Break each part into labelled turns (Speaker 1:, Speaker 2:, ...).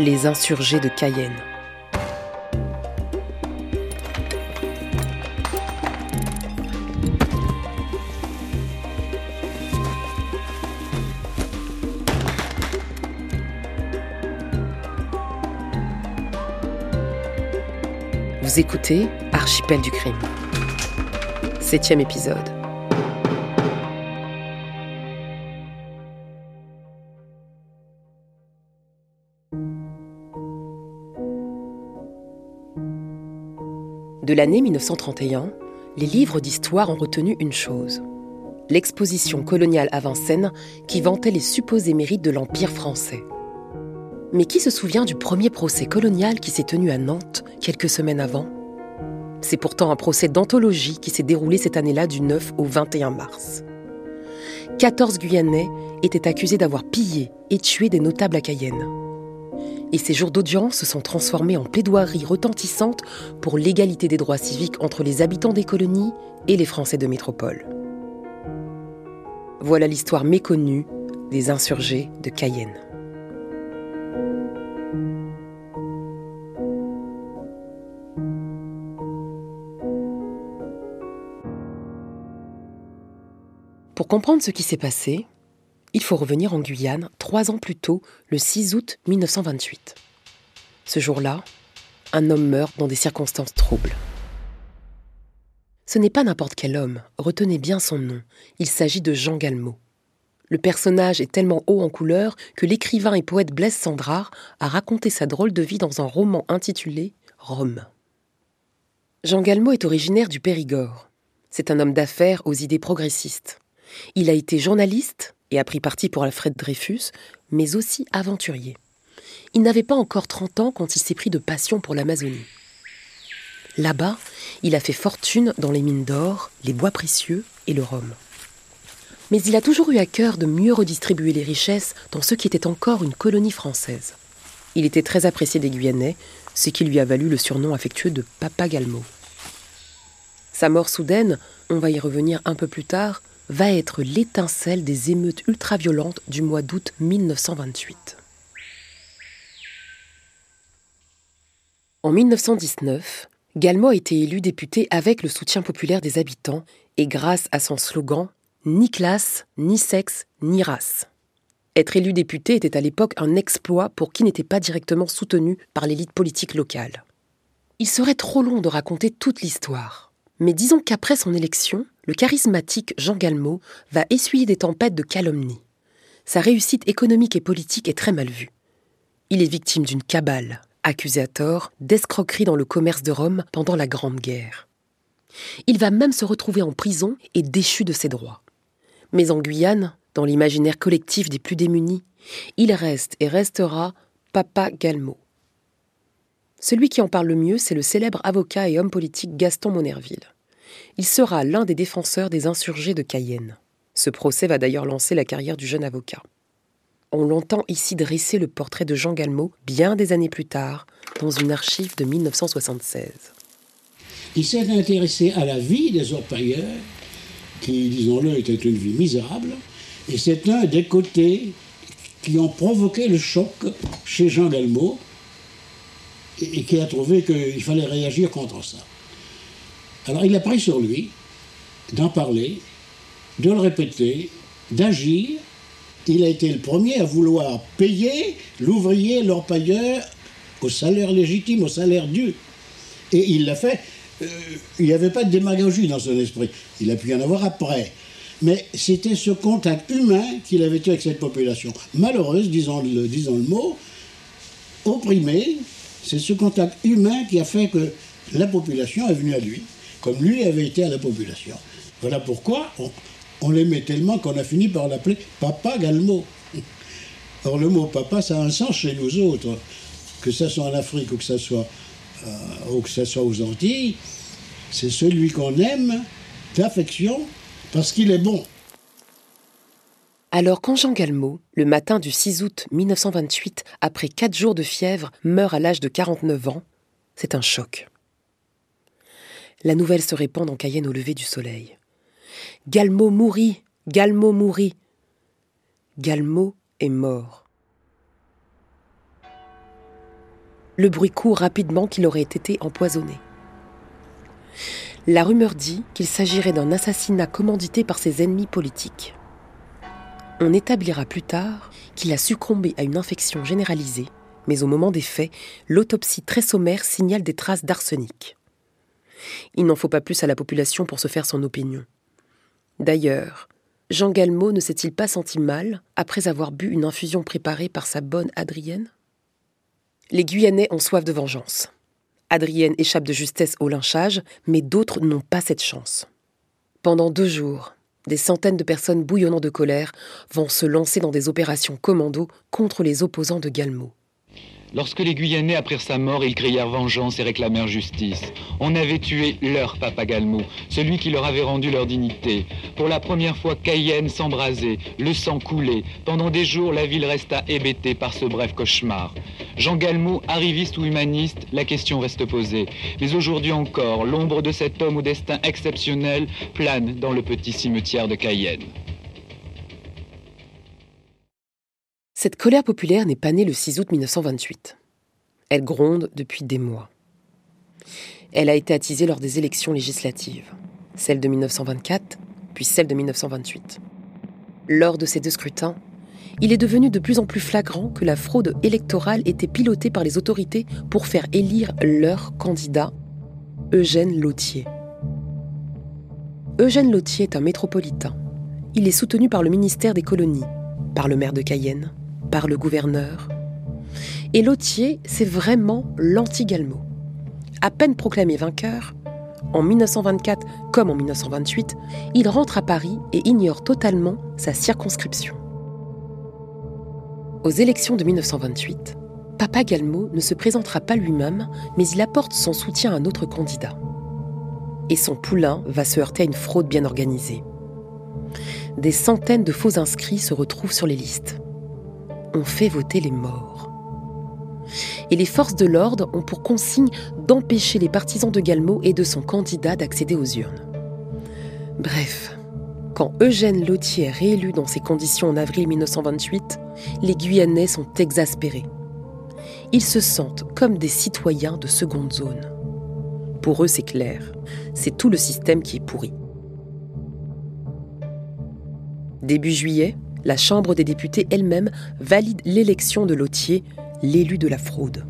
Speaker 1: Les insurgés de Cayenne. Vous écoutez Archipel du crime. Septième épisode. De l'année 1931, les livres d'histoire ont retenu une chose. L'exposition coloniale à Vincennes qui vantait les supposés mérites de l'Empire français. Mais qui se souvient du premier procès colonial qui s'est tenu à Nantes quelques semaines avant? C'est pourtant un procès d'anthologie qui s'est déroulé cette année-là du 9 au 21 mars. 14 Guyanais étaient accusés d'avoir pillé et tué des notables à Cayenne et ces jours d'audience se sont transformés en plaidoiries retentissantes pour l'égalité des droits civiques entre les habitants des colonies et les Français de métropole. Voilà l'histoire méconnue des insurgés de Cayenne. Pour comprendre ce qui s'est passé, il faut revenir en Guyane trois ans plus tôt, le 6 août 1928. Ce jour-là, un homme meurt dans des circonstances troubles. Ce n'est pas n'importe quel homme, retenez bien son nom, il s'agit de Jean Galmo. Le personnage est tellement haut en couleur que l'écrivain et poète Blaise Sandrard a raconté sa drôle de vie dans un roman intitulé Rome. Jean Galmo est originaire du Périgord. C'est un homme d'affaires aux idées progressistes. Il a été journaliste, et a pris parti pour Alfred Dreyfus, mais aussi aventurier. Il n'avait pas encore 30 ans quand il s'est pris de passion pour l'Amazonie. Là-bas, il a fait fortune dans les mines d'or, les bois précieux et le rhum. Mais il a toujours eu à cœur de mieux redistribuer les richesses dans ce qui était encore une colonie française. Il était très apprécié des Guyanais, ce qui lui a valu le surnom affectueux de Papa Galmo. Sa mort soudaine, on va y revenir un peu plus tard, va être l'étincelle des émeutes ultraviolentes du mois d'août 1928. En 1919, Galmo a été élu député avec le soutien populaire des habitants et grâce à son slogan Ni classe, ni sexe, ni race. Être élu député était à l'époque un exploit pour qui n'était pas directement soutenu par l'élite politique locale. Il serait trop long de raconter toute l'histoire, mais disons qu'après son élection, le charismatique Jean Galmo va essuyer des tempêtes de calomnie. Sa réussite économique et politique est très mal vue. Il est victime d'une cabale, accusé à tort d'escroquerie dans le commerce de Rome pendant la Grande Guerre. Il va même se retrouver en prison et déchu de ses droits. Mais en Guyane, dans l'imaginaire collectif des plus démunis, il reste et restera Papa Galmo. Celui qui en parle le mieux, c'est le célèbre avocat et homme politique Gaston Monerville. Il sera l'un des défenseurs des insurgés de Cayenne. Ce procès va d'ailleurs lancer la carrière du jeune avocat. On l'entend ici dresser le portrait de Jean Galmo bien des années plus tard, dans une archive de 1976.
Speaker 2: Il s'est intéressé à la vie des orpailleurs, qui, disons-le, était une vie misérable, et c'est un des côtés qui ont provoqué le choc chez Jean Galmo, et qui a trouvé qu'il fallait réagir contre ça. Alors il a pris sur lui d'en parler, de le répéter, d'agir. Il a été le premier à vouloir payer l'ouvrier, l'orpailleur, au salaire légitime, au salaire dû. Et il l'a fait. Euh, il n'y avait pas de démagogie dans son esprit. Il a pu y en avoir après. Mais c'était ce contact humain qu'il avait eu avec cette population. Malheureuse, disons le, disons le mot, opprimée, c'est ce contact humain qui a fait que la population est venue à lui comme lui avait été à la population. Voilà pourquoi on, l'aimait tellement qu'on a fini par l'appeler Papa Galmo. Or, le mot papa, ça a un sens chez nous autres, que ce soit en Afrique ou que ce soit, euh, soit aux Antilles. C'est celui qu'on aime d'affection parce qu'il est bon.
Speaker 1: Alors quand Jean Galmo, le matin du 6 août 1928, après quatre jours de fièvre, meurt à l'âge de 49 ans, c'est un choc. La nouvelle se répand en Cayenne au lever du soleil. Galmo mourit Galmo mourit Galmo est mort. le bruit court rapidement qu'il aurait été empoisonné. La rumeur dit qu'il s'agirait d'un assassinat commandité par ses ennemis politiques. On établira plus tard qu'il a succombé à une infection généralisée, mais au moment des faits, l'autopsie très sommaire signale des traces d'arsenic. Il n'en faut pas plus à la population pour se faire son opinion. D'ailleurs, Jean Galmo ne s'est-il pas senti mal après avoir bu une infusion préparée par sa bonne Adrienne? Les Guyanais ont soif de vengeance. Adrienne échappe de justesse au lynchage, mais d'autres n'ont pas cette chance. Pendant deux jours, des centaines de personnes bouillonnant de colère vont se lancer dans des opérations commando contre les opposants de Galmo.
Speaker 3: Lorsque les Guyanais apprirent sa mort, ils crièrent vengeance et réclamèrent justice. On avait tué leur papa Galmo, celui qui leur avait rendu leur dignité. Pour la première fois, Cayenne s'embrasait, le sang coulait. Pendant des jours, la ville resta hébétée par ce bref cauchemar. Jean Galmo, arriviste ou humaniste, la question reste posée. Mais aujourd'hui encore, l'ombre de cet homme au destin exceptionnel plane dans le petit cimetière de Cayenne.
Speaker 1: Cette colère populaire n'est pas née le 6 août 1928. Elle gronde depuis des mois. Elle a été attisée lors des élections législatives, celle de 1924, puis celle de 1928. Lors de ces deux scrutins, il est devenu de plus en plus flagrant que la fraude électorale était pilotée par les autorités pour faire élire leur candidat, Eugène Lautier. Eugène Lautier est un métropolitain. Il est soutenu par le ministère des colonies, par le maire de Cayenne, par le gouverneur. Et Lautier, c'est vraiment l'anti-Galmo. À peine proclamé vainqueur, en 1924 comme en 1928, il rentre à Paris et ignore totalement sa circonscription. Aux élections de 1928, Papa Galmo ne se présentera pas lui-même, mais il apporte son soutien à un autre candidat. Et son poulain va se heurter à une fraude bien organisée. Des centaines de faux inscrits se retrouvent sur les listes on fait voter les morts. Et les forces de l'ordre ont pour consigne d'empêcher les partisans de Galmo et de son candidat d'accéder aux urnes. Bref, quand Eugène Lautier est réélu dans ces conditions en avril 1928, les Guyanais sont exaspérés. Ils se sentent comme des citoyens de seconde zone. Pour eux, c'est clair, c'est tout le système qui est pourri. Début juillet, la Chambre des députés elle-même valide l'élection de Lautier, l'élu de la fraude.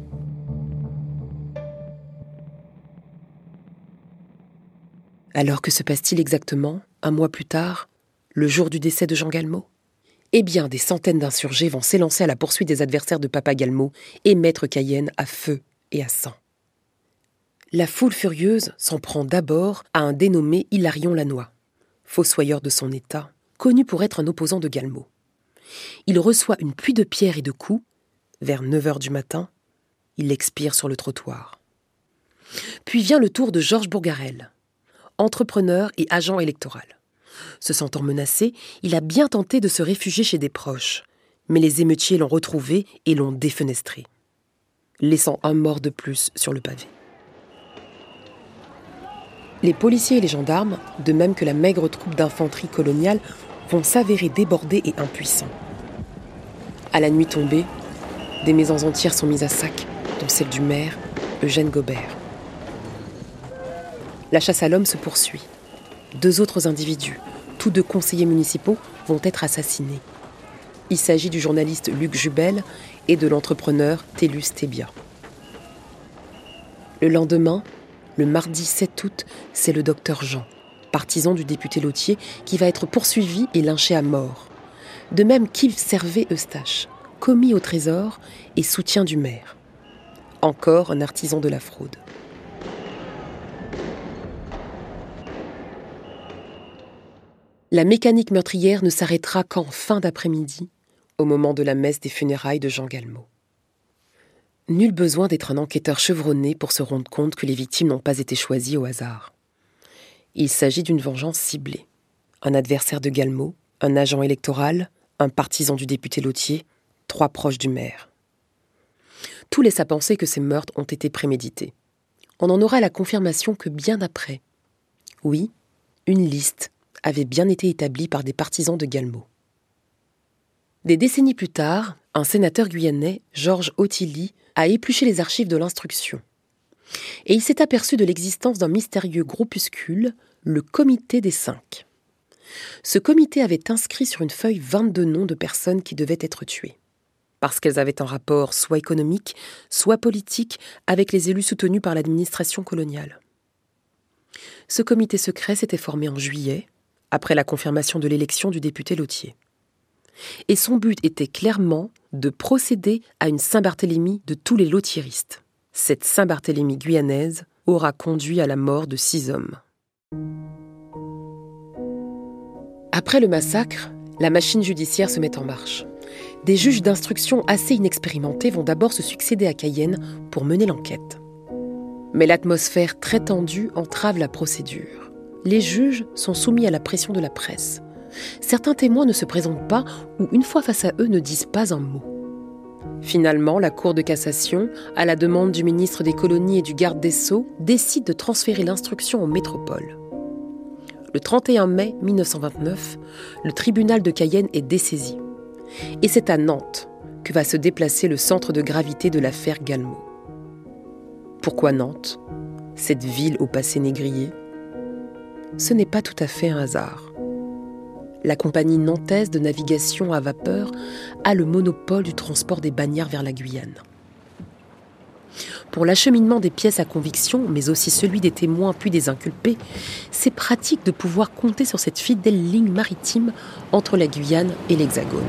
Speaker 1: Alors que se passe-t-il exactement, un mois plus tard, le jour du décès de Jean Galmo Eh bien, des centaines d'insurgés vont s'élancer à la poursuite des adversaires de Papa Galmo et mettre Cayenne à feu et à sang. La foule furieuse s'en prend d'abord à un dénommé Hilarion Lannoy, fossoyeur de son état, connu pour être un opposant de Galmo. Il reçoit une pluie de pierres et de coups. Vers 9 heures du matin, il expire sur le trottoir. Puis vient le tour de Georges Bourgarel, entrepreneur et agent électoral. Se sentant menacé, il a bien tenté de se réfugier chez des proches, mais les émeutiers l'ont retrouvé et l'ont défenestré, laissant un mort de plus sur le pavé. Les policiers et les gendarmes, de même que la maigre troupe d'infanterie coloniale, vont s'avérer débordés et impuissants. À la nuit tombée, des maisons entières sont mises à sac, dont celle du maire, Eugène Gobert. La chasse à l'homme se poursuit. Deux autres individus, tous deux conseillers municipaux, vont être assassinés. Il s'agit du journaliste Luc Jubel et de l'entrepreneur Télus Tébia. Le lendemain, le mardi 7 août, c'est le docteur Jean, partisan du député Lautier, qui va être poursuivi et lynché à mort. De même qu'Yves Servet Eustache, commis au trésor et soutien du maire. Encore un artisan de la fraude. La mécanique meurtrière ne s'arrêtera qu'en fin d'après-midi, au moment de la messe des funérailles de Jean Galmo. Nul besoin d'être un enquêteur chevronné pour se rendre compte que les victimes n'ont pas été choisies au hasard. Il s'agit d'une vengeance ciblée. Un adversaire de Galmo, un agent électoral, un partisan du député Lautier, trois proches du maire. Tout laisse à penser que ces meurtres ont été prémédités. On en aura la confirmation que bien après. Oui, une liste avait bien été établie par des partisans de Galmo. Des décennies plus tard, un sénateur guyanais, Georges Ottilly, a épluché les archives de l'instruction. Et il s'est aperçu de l'existence d'un mystérieux groupuscule, le Comité des Cinq. Ce comité avait inscrit sur une feuille 22 noms de personnes qui devaient être tuées, parce qu'elles avaient un rapport soit économique, soit politique avec les élus soutenus par l'administration coloniale. Ce comité secret s'était formé en juillet, après la confirmation de l'élection du député Lautier. Et son but était clairement de procéder à une Saint-Barthélemy de tous les lotiéristes. Cette Saint-Barthélemy guyanaise aura conduit à la mort de six hommes. Après le massacre, la machine judiciaire se met en marche. Des juges d'instruction assez inexpérimentés vont d'abord se succéder à Cayenne pour mener l'enquête. Mais l'atmosphère très tendue entrave la procédure. Les juges sont soumis à la pression de la presse. Certains témoins ne se présentent pas ou, une fois face à eux, ne disent pas un mot. Finalement, la Cour de cassation, à la demande du ministre des colonies et du garde des sceaux, décide de transférer l'instruction en métropole. Le 31 mai 1929, le tribunal de Cayenne est dessaisi. Et c'est à Nantes que va se déplacer le centre de gravité de l'affaire Galmo. Pourquoi Nantes? Cette ville au passé négrier? Ce n'est pas tout à fait un hasard la compagnie nantaise de navigation à vapeur a le monopole du transport des bannières vers la Guyane. Pour l'acheminement des pièces à conviction, mais aussi celui des témoins puis des inculpés, c'est pratique de pouvoir compter sur cette fidèle ligne maritime entre la Guyane et l'Hexagone.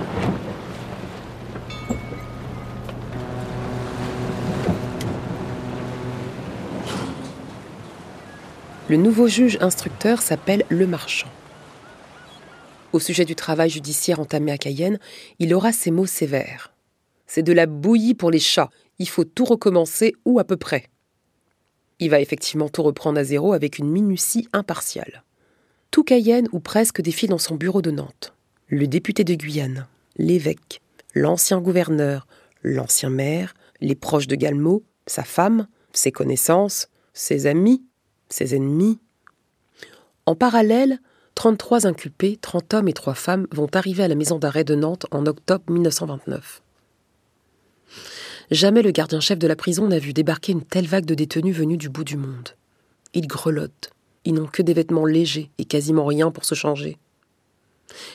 Speaker 1: Le nouveau juge instructeur s'appelle Le Marchand. Au sujet du travail judiciaire entamé à Cayenne, il aura ces mots sévères. C'est de la bouillie pour les chats, il faut tout recommencer ou à peu près. Il va effectivement tout reprendre à zéro avec une minutie impartiale. Tout Cayenne ou presque défile dans son bureau de Nantes. Le député de Guyane, l'évêque, l'ancien gouverneur, l'ancien maire, les proches de Galmo, sa femme, ses connaissances, ses amis, ses ennemis. En parallèle, 33 inculpés, 30 hommes et 3 femmes, vont arriver à la maison d'arrêt de Nantes en octobre 1929. Jamais le gardien-chef de la prison n'a vu débarquer une telle vague de détenus venus du bout du monde. Ils grelottent, ils n'ont que des vêtements légers et quasiment rien pour se changer.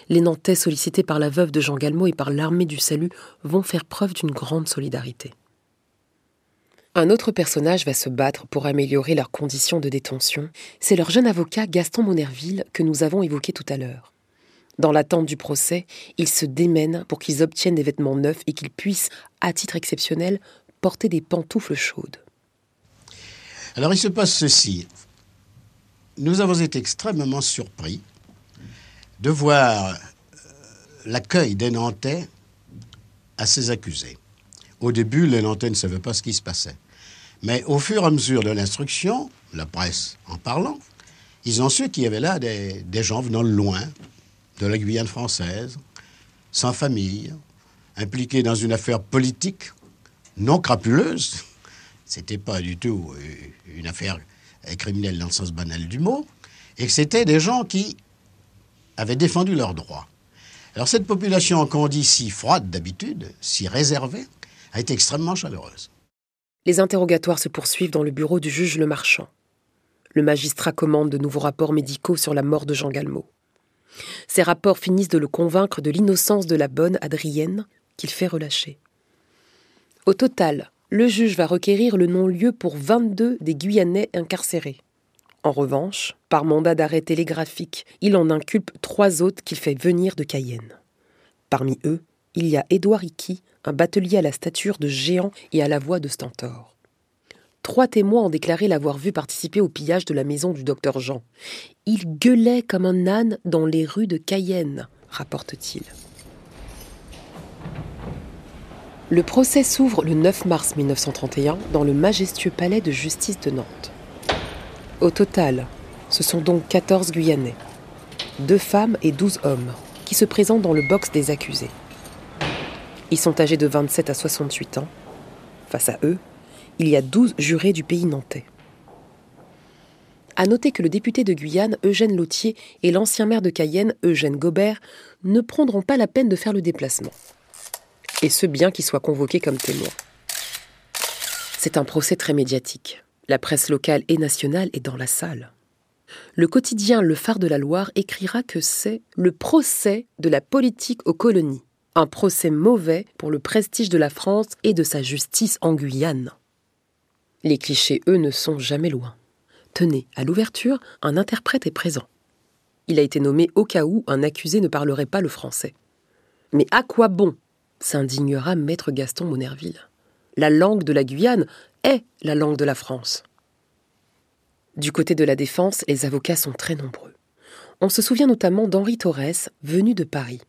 Speaker 1: Les Nantais sollicités par la veuve de Jean Galmo et par l'armée du salut vont faire preuve d'une grande solidarité. Un autre personnage va se battre pour améliorer leurs conditions de détention. C'est leur jeune avocat Gaston Monerville que nous avons évoqué tout à l'heure. Dans l'attente du procès, il se démène pour qu'ils obtiennent des vêtements neufs et qu'ils puissent, à titre exceptionnel, porter des pantoufles chaudes.
Speaker 2: Alors il se passe ceci. Nous avons été extrêmement surpris de voir euh, l'accueil des Nantais à ces accusés. Au début, les Nantais ne savaient pas ce qui se passait. Mais au fur et à mesure de l'instruction, la presse en parlant, ils ont su qu'il y avait là des, gens venant loin, de la Guyane française, sans famille, impliqués dans une affaire politique non crapuleuse. C'était pas du tout euh, une affaire criminelle dans le sens banal du mot, et que c'était des gens qui avaient défendu leurs droits. Alors cette population qu'on dit si froide d'habitude, si réservée, a été extrêmement chaleureuse.
Speaker 1: Les interrogatoires se poursuivent dans le bureau du juge Le Marchand. Le magistrat commande de nouveaux rapports médicaux sur la mort de Jean Galmo. Ces rapports finissent de le convaincre de l'innocence de la bonne Adrienne qu'il fait relâcher. Au total, le juge va requérir le non-lieu pour 22 des Guyanais incarcérés. En revanche, par mandat d'arrêt télégraphique, il en inculpe trois autres qu'il fait venir de Cayenne. Parmi eux, il y a Édouard Icky, un batelier à la stature de géant et à la voix de stentor. Trois témoins ont déclaré l'avoir vu participer au pillage de la maison du docteur Jean. Il gueulait comme un âne dans les rues de Cayenne, rapporte-t-il. Le procès s'ouvre le 9 mars 1931 dans le majestueux palais de justice de Nantes. Au total, ce sont donc 14 Guyanais, deux femmes et 12 hommes, qui se présentent dans le box des accusés. Ils sont âgés de 27 à 68 ans. Face à eux, il y a 12 jurés du pays nantais. À noter que le député de Guyane, Eugène Lautier, et l'ancien maire de Cayenne, Eugène Gobert, ne prendront pas la peine de faire le déplacement. Et ce bien qu'ils soient convoqués comme témoins. C'est un procès très médiatique. La presse locale et nationale est dans la salle. Le quotidien Le Phare de la Loire écrira que c'est le procès de la politique aux colonies, un procès mauvais pour le prestige de la France et de sa justice en Guyane. Les clichés, eux, ne sont jamais loin. Tenez, à l'ouverture, un interprète est présent. Il a été nommé au cas où un accusé ne parlerait pas le français. Mais à quoi bon s'indignera maître Gaston Monerville. La langue de la Guyane est la langue de la France. Du côté de la défense, les avocats sont très nombreux. On se souvient notamment d'Henri Torres, venu de Paris.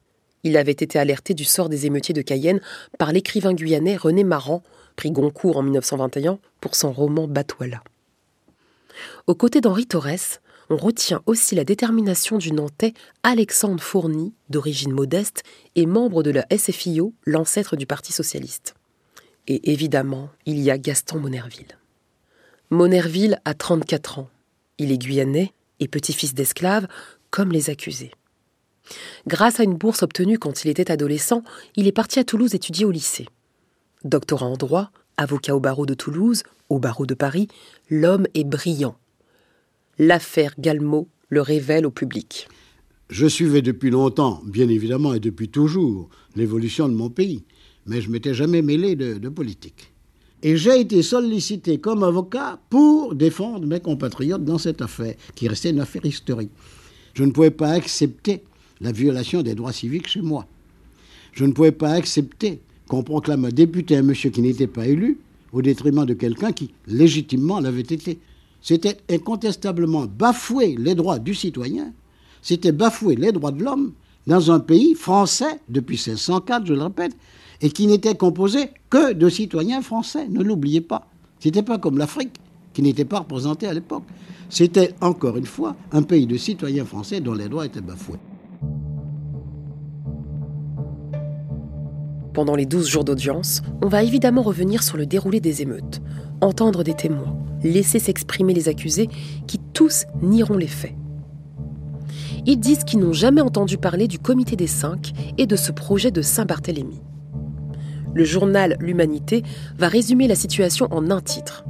Speaker 1: Il avait été alerté du sort des émeutiers de Cayenne par l'écrivain guyanais René Maran, prix Goncourt en 1921 pour son roman Batouala. Aux côtés d'Henri Torres, on retient aussi la détermination du Nantais Alexandre Fourny, d'origine modeste, et membre de la SFIO, l'ancêtre du Parti socialiste. Et évidemment, il y a Gaston Monerville. Monerville a 34 ans. Il est guyanais et petit-fils d'esclaves, comme les accusés. Grâce à une bourse obtenue quand il était adolescent, il est parti à Toulouse étudier au lycée. Doctorat en droit, avocat au barreau de Toulouse, au barreau de Paris, l'homme est brillant. L'affaire Galmo le révèle au public.
Speaker 2: Je suivais depuis longtemps, bien évidemment, et depuis toujours, l'évolution de mon pays, mais je m'étais jamais mêlé de politique. Et j'ai été sollicité comme avocat pour défendre mes compatriotes dans cette affaire, qui restait une affaire historique. Je ne pouvais pas accepter la violation des droits civiques chez moi. Je ne pouvais pas accepter qu'on proclame un député un monsieur qui n'était pas élu au détriment de quelqu'un qui, légitimement, l'avait été. C'était incontestablement bafouer les droits du citoyen, c'était bafouer les droits de l'homme dans un pays français, depuis 1604, je le répète, et qui n'était composé que de citoyens français. Ne l'oubliez pas. Ce n'était pas comme l'Afrique, qui n'était pas représentée à l'époque. C'était, encore une fois, un pays de citoyens français dont les droits étaient bafoués.
Speaker 1: Pendant les 12 jours d'audience, on va évidemment revenir sur le déroulé des émeutes, entendre des témoins, laisser s'exprimer les accusés qui tous nieront les faits. Ils disent qu'ils n'ont jamais entendu parler du comité des cinq et de ce projet de Saint-Barthélemy le journal L'Humanité va résumer la situation en un titre.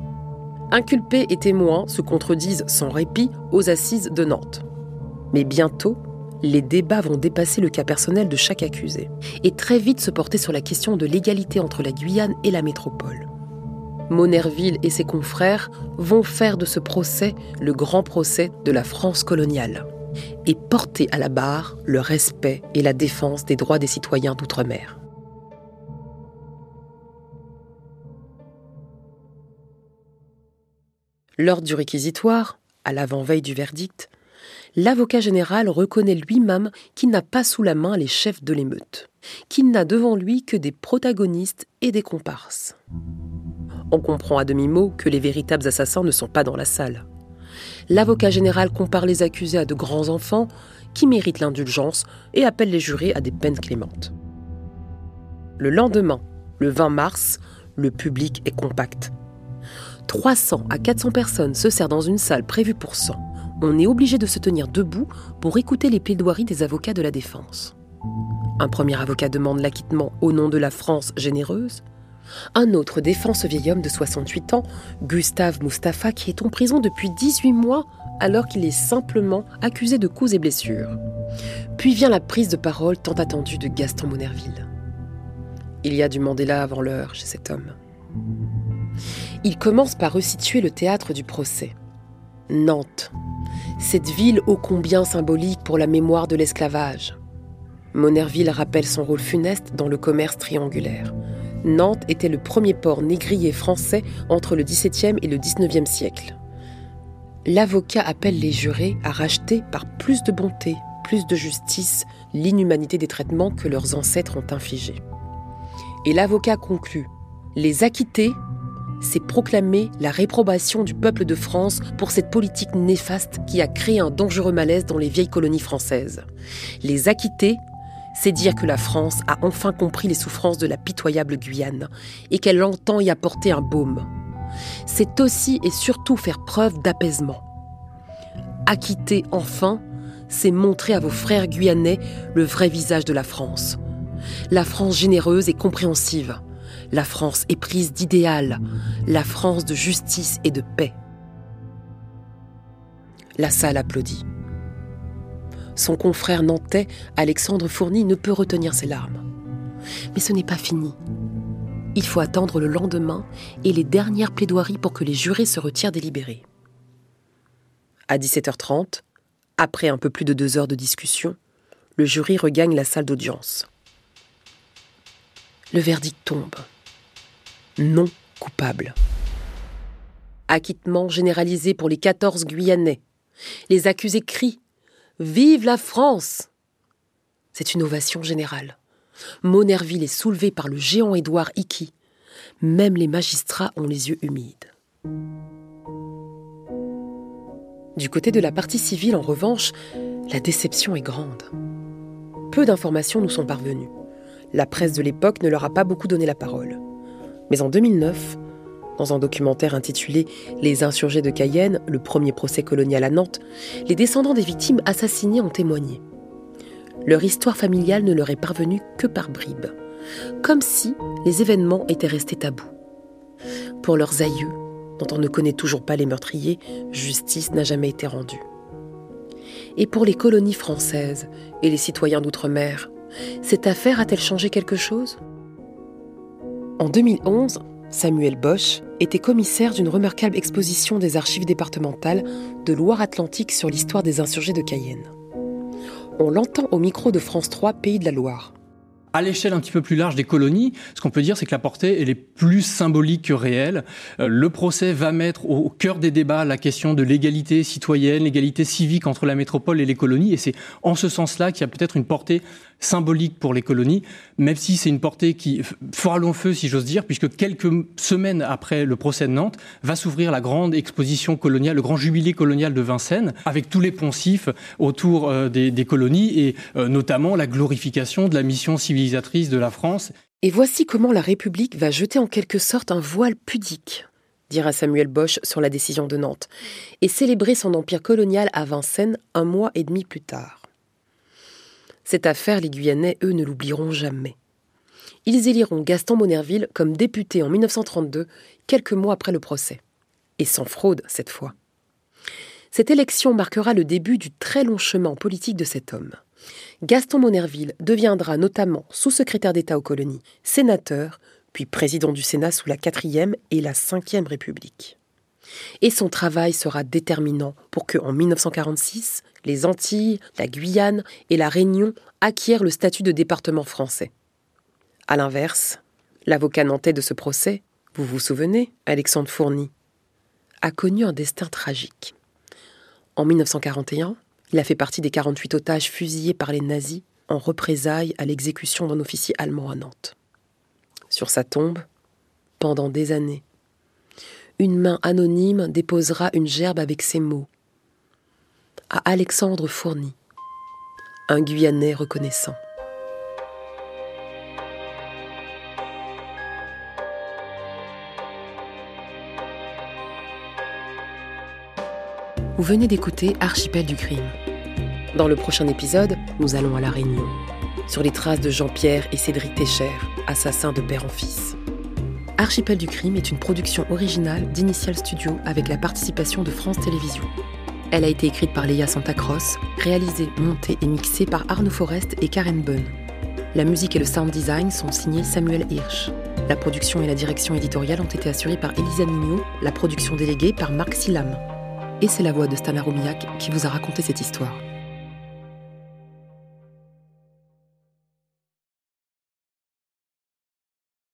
Speaker 1: Inculpés et témoins se contredisent sans répit aux assises de Nantes. Mais bientôt, les débats vont dépasser le cas personnel de chaque accusé et très vite se porter sur la question de l'égalité entre la Guyane et la métropole. Monerville et ses confrères vont faire de ce procès le grand procès de la France coloniale et porter à la barre le respect et la défense des droits des citoyens d'outre-mer. Lors du réquisitoire, à l'avant-veille du verdict, l'avocat général reconnaît lui-même qu'il n'a pas sous la main les chefs de l'émeute, qu'il n'a devant lui que des protagonistes et des comparses. On comprend à demi-mot que les véritables assassins ne sont pas dans la salle. L'avocat général compare les accusés à de grands enfants qui méritent l'indulgence et appelle les jurés à des peines clémentes. Le lendemain, le 20 mars, le public est compact. 300 à 400 personnes se serrent dans une salle prévue pour 100. On est obligé de se tenir debout pour écouter les plaidoiries des avocats de la défense. Un premier avocat demande l'acquittement au nom de la France généreuse. Un autre défend ce vieil homme de 68 ans, Gustave Mustapha, qui est en prison depuis 18 mois alors qu'il est simplement accusé de coups et blessures. Puis vient la prise de parole tant attendue de Gaston Monerville. Il y a du Mandela avant l'heure chez cet homme. Il commence par resituer le théâtre du procès. Nantes, cette ville ô combien symbolique pour la mémoire de l'esclavage. Monerville rappelle son rôle funeste dans le commerce triangulaire. Nantes était le premier port négrier français entre le XVIIe et le XIXe siècle. L'avocat appelle les jurés à racheter par plus de bonté, plus de justice, l'inhumanité des traitements que leurs ancêtres ont infligés. Et l'avocat conclut Les acquittés c'est proclamer la réprobation du peuple de France pour cette politique néfaste qui a créé un dangereux malaise dans les vieilles colonies françaises. Les acquitter, c'est dire que la France a enfin compris les souffrances de la pitoyable Guyane et qu'elle entend y apporter un baume. C'est aussi et surtout faire preuve d'apaisement. Acquitter enfin, c'est montrer à vos frères guyanais le vrai visage de la France. La France généreuse et compréhensive la France éprise d'idéal, la France de justice et de paix. La salle applaudit. Son confrère nantais, Alexandre Fourny, ne peut retenir ses larmes. Mais ce n'est pas fini. Il faut attendre le lendemain et les dernières plaidoiries pour que les jurés se retirent délibérés. À 17h30, après un peu plus de deux heures de discussion, le jury regagne la salle d'audience. Le verdict tombe. Non coupable. Acquittement généralisé pour les 14 Guyanais. Les accusés crient Vive la France C'est une ovation générale. Monerville est soulevé par le géant Édouard Hickey. Même les magistrats ont les yeux humides. Du côté de la partie civile, en revanche, la déception est grande. Peu d'informations nous sont parvenues. La presse de l'époque ne leur a pas beaucoup donné la parole. Mais en 2009, dans un documentaire intitulé Les insurgés de Cayenne, le premier procès colonial à Nantes, les descendants des victimes assassinées ont témoigné. Leur histoire familiale ne leur est parvenue que par bribes, comme si les événements étaient restés tabous. Pour leurs aïeux, dont on ne connaît toujours pas les meurtriers, justice n'a jamais été rendue. Et pour les colonies françaises et les citoyens d'outre-mer, cette affaire a-t-elle changé quelque chose? En 2011, Samuel Bosch était commissaire d'une remarquable exposition des archives départementales de Loire-Atlantique sur l'histoire des insurgés de Cayenne. On l'entend au micro de France 3 Pays de la Loire
Speaker 4: à l'échelle un petit peu plus large des colonies, ce qu'on peut dire, c'est que la portée elle est plus symbolique que réelle. Euh, le procès va mettre au cœur des débats la question de l'égalité citoyenne, l'égalité civique entre la métropole et les colonies, et c'est en ce sens-là qu'il y a peut-être une portée symbolique pour les colonies, même si c'est une portée qui fera long feu, si j'ose dire, puisque quelques semaines après le procès de Nantes, va s'ouvrir la grande exposition coloniale, le grand jubilé colonial de Vincennes, avec tous les poncifs autour euh, des, colonies et euh, notamment la glorification de la mission civilisatrice de la France.
Speaker 1: Et voici comment la République va jeter en quelque sorte un voile pudique dira Samuel Bosch sur la décision de Nantes, et célébrer son empire colonial à Vincennes un mois et demi plus tard. Cette affaire, les Guyanais, eux, ne l'oublieront jamais. Ils éliront Gaston Monerville comme député en 1932, quelques mois après le procès. Et sans fraude, cette fois. Cette élection marquera le début du très long chemin politique de cet homme. Gaston Monerville deviendra notamment sous-secrétaire d'État aux colonies, sénateur, puis président du Sénat sous la quatrième et la cinquième République. Et son travail sera déterminant pour que, en 1946, les Antilles, la Guyane et la Réunion acquièrent le statut de département français. A l'inverse, l'avocat nantais de ce procès, vous vous souvenez, Alexandre Fourny, a connu un destin tragique. En 1941, il a fait partie des 48 otages fusillés par les nazis en représailles à l'exécution d'un officier allemand à Nantes. Sur sa tombe, pendant des années, une main anonyme déposera une gerbe avec ces mots à Alexandre Fourny, un Guyanais reconnaissant. Vous venez d'écouter Archipel du crime. Dans le prochain épisode, nous allons à La Réunion, sur les traces de Jean-Pierre et Cédric Técher, assassins de père en fils. Archipel du crime est une production originale d'Initial Studio avec la participation de France Télévisions. Elle a été écrite par Léa Santacross, réalisée, montée et mixée par Arnaud Forest et Karen Bunn. La musique et le sound design sont signés Samuel Hirsch. La production et la direction éditoriale ont été assurées par Elisa Mignot, la production déléguée par Marc Silam. Et c'est la voix de Stana Romiak qui vous a raconté cette histoire.